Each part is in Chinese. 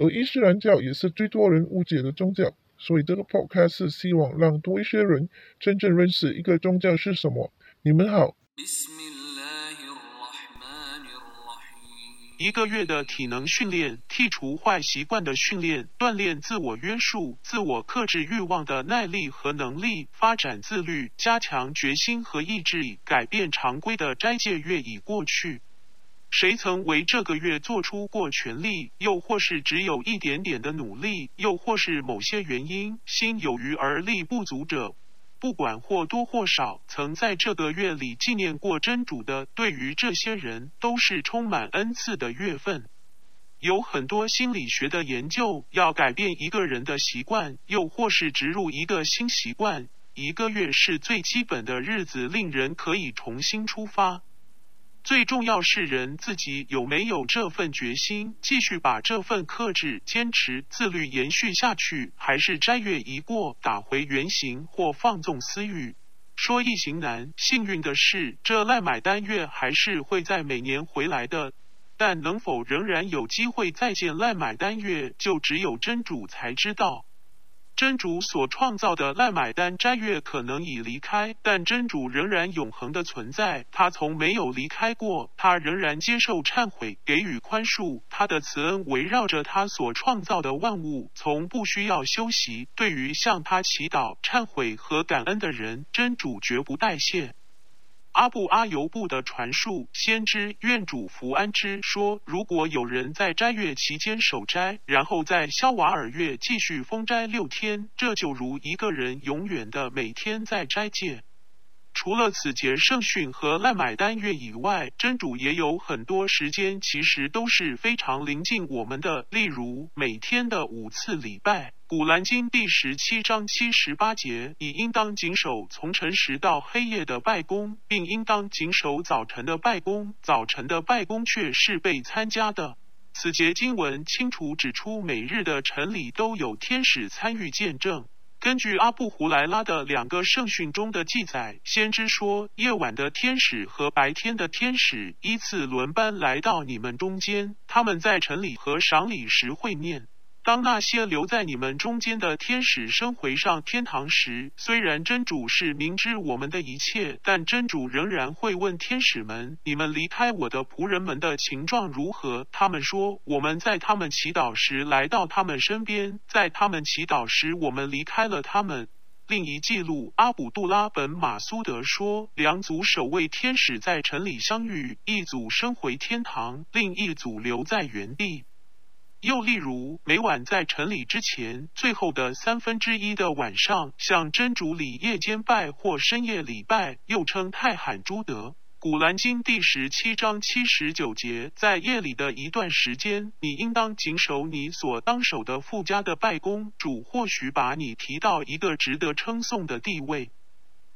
而伊斯兰教也是最多人误解的宗教，所以这个 podcast 希望让多一些人真正认识一个宗教是什么。你们好。一个月的体能训练，剔除坏习惯的训练，锻炼自我约束、自我克制欲望的耐力和能力，发展自律，加强决心和意志力，改变常规的斋戒月已过去。谁曾为这个月做出过全力，又或是只有一点点的努力，又或是某些原因心有余而力不足者，不管或多或少，曾在这个月里纪念过真主的，对于这些人都是充满恩赐的月份。有很多心理学的研究，要改变一个人的习惯，又或是植入一个新习惯，一个月是最基本的日子，令人可以重新出发。最重要是人自己有没有这份决心，继续把这份克制、坚持、自律延续下去，还是斋月一过打回原形或放纵私欲？说易行难，幸运的是，这赖买单月还是会在每年回来的。但能否仍然有机会再见赖买单月，就只有真主才知道。真主所创造的赖买单斋月可能已离开，但真主仍然永恒的存在。他从没有离开过，他仍然接受忏悔，给予宽恕。他的慈恩围绕着他所创造的万物，从不需要休息。对于向他祈祷、忏悔和感恩的人，真主绝不怠谢。阿布阿尤布的传述，先知愿主福安之说：如果有人在斋月期间守斋，然后在肖瓦尔月继续封斋六天，这就如一个人永远的每天在斋戒。除了此节圣训和赖买单月以外，真主也有很多时间，其实都是非常临近我们的，例如每天的五次礼拜。古兰经第十七章七十八节，你应当谨守从晨时到黑夜的拜功，并应当谨守早晨的拜功。早晨的拜功却是被参加的。此节经文清楚指出，每日的晨礼都有天使参与见证。根据阿布胡莱拉的两个圣训中的记载，先知说，夜晚的天使和白天的天使依次轮班来到你们中间，他们在晨礼和赏礼时会面。当那些留在你们中间的天使升回上天堂时，虽然真主是明知我们的一切，但真主仍然会问天使们：“你们离开我的仆人们的情状如何？”他们说：“我们在他们祈祷时来到他们身边，在他们祈祷时我们离开了他们。”另一记录，阿卜杜拉本马苏德说：“两组守卫天使在城里相遇，一组升回天堂，另一组留在原地。”又例如，每晚在晨礼之前，最后的三分之一的晚上，向真主礼夜间拜或深夜礼拜，又称泰罕朱德。古兰经第十七章七十九节，在夜里的一段时间，你应当谨守你所当守的附加的拜功。主或许把你提到一个值得称颂的地位。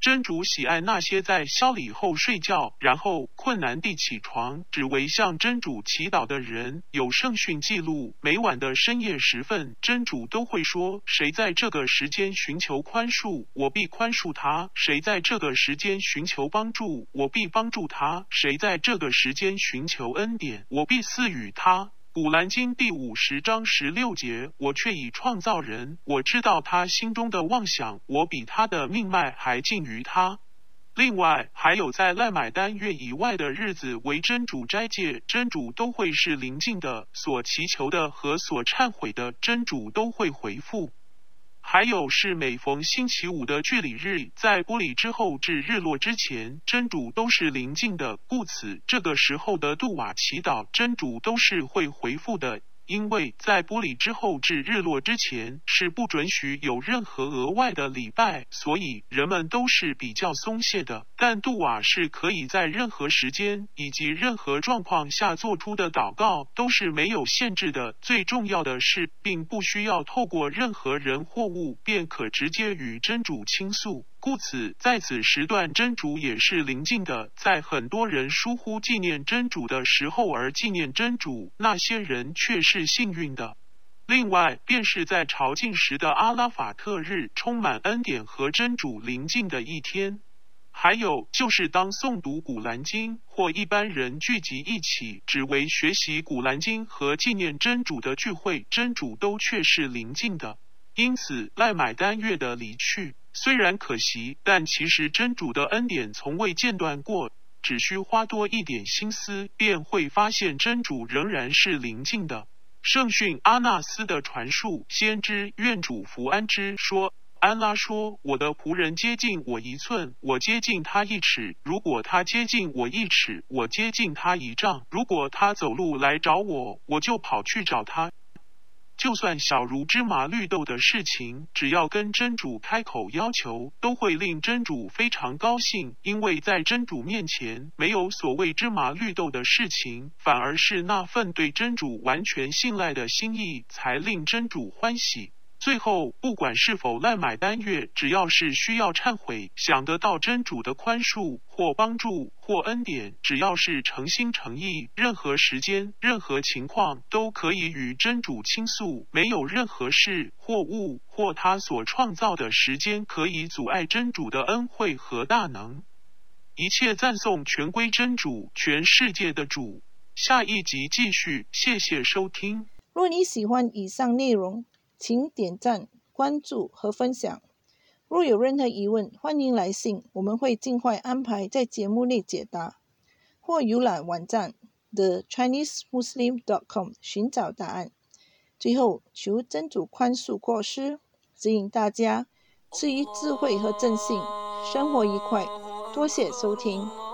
真主喜爱那些在宵礼后睡觉，然后困难地起床，只为向真主祈祷的人。有圣训记录，每晚的深夜时分，真主都会说：“谁在这个时间寻求宽恕，我必宽恕他；谁在这个时间寻求帮助，我必帮助他；谁在这个时间寻求恩典，我必赐予他。”古兰经第五十章十六节，我却已创造人，我知道他心中的妄想，我比他的命脉还近于他。另外，还有在赖买单月以外的日子为真主斋戒，真主都会是临近的，所祈求的和所忏悔的，真主都会回复。还有是每逢星期五的聚礼日，在玻璃之后至日落之前，真主都是临近的，故此这个时候的杜瓦祈祷，真主都是会回复的。因为在玻璃之后至日落之前是不准许有任何额外的礼拜，所以人们都是比较松懈的。但杜瓦是可以在任何时间以及任何状况下做出的祷告都是没有限制的。最重要的是，并不需要透过任何人或物便可直接与真主倾诉。故此，在此时段，真主也是临近的。在很多人疏忽纪念真主的时候而纪念真主，那些人却是幸运的。另外，便是在朝觐时的阿拉法特日，充满恩典和真主临近的一天。还有就是当诵读古兰经，或一般人聚集一起，只为学习古兰经和纪念真主的聚会，真主都却是临近的。因此，赖买丹月的离去。虽然可惜，但其实真主的恩典从未间断过。只需花多一点心思，便会发现真主仍然是临近的。圣训阿纳斯的传述，先知愿主福安之说：“安拉说，我的仆人接近我一寸，我接近他一尺；如果他接近我一尺，我接近他一丈；如果他走路来找我，我就跑去找他。”就算小如芝麻绿豆的事情，只要跟真主开口要求，都会令真主非常高兴，因为在真主面前没有所谓芝麻绿豆的事情，反而是那份对真主完全信赖的心意，才令真主欢喜。最后，不管是否赖买单月，只要是需要忏悔、想得到真主的宽恕或帮助或恩典，只要是诚心诚意，任何时间、任何情况都可以与真主倾诉，没有任何事或物或他所创造的时间可以阻碍真主的恩惠和大能。一切赞颂全归真主，全世界的主。下一集继续，谢谢收听。若你喜欢以上内容，请点赞、关注和分享。若有任何疑问，欢迎来信，我们会尽快安排在节目内解答。或浏览网站 thechinesemuslim.com 寻找答案。最后，求真主宽恕过失，指引大家赐予智慧和正信，生活愉快。多谢收听。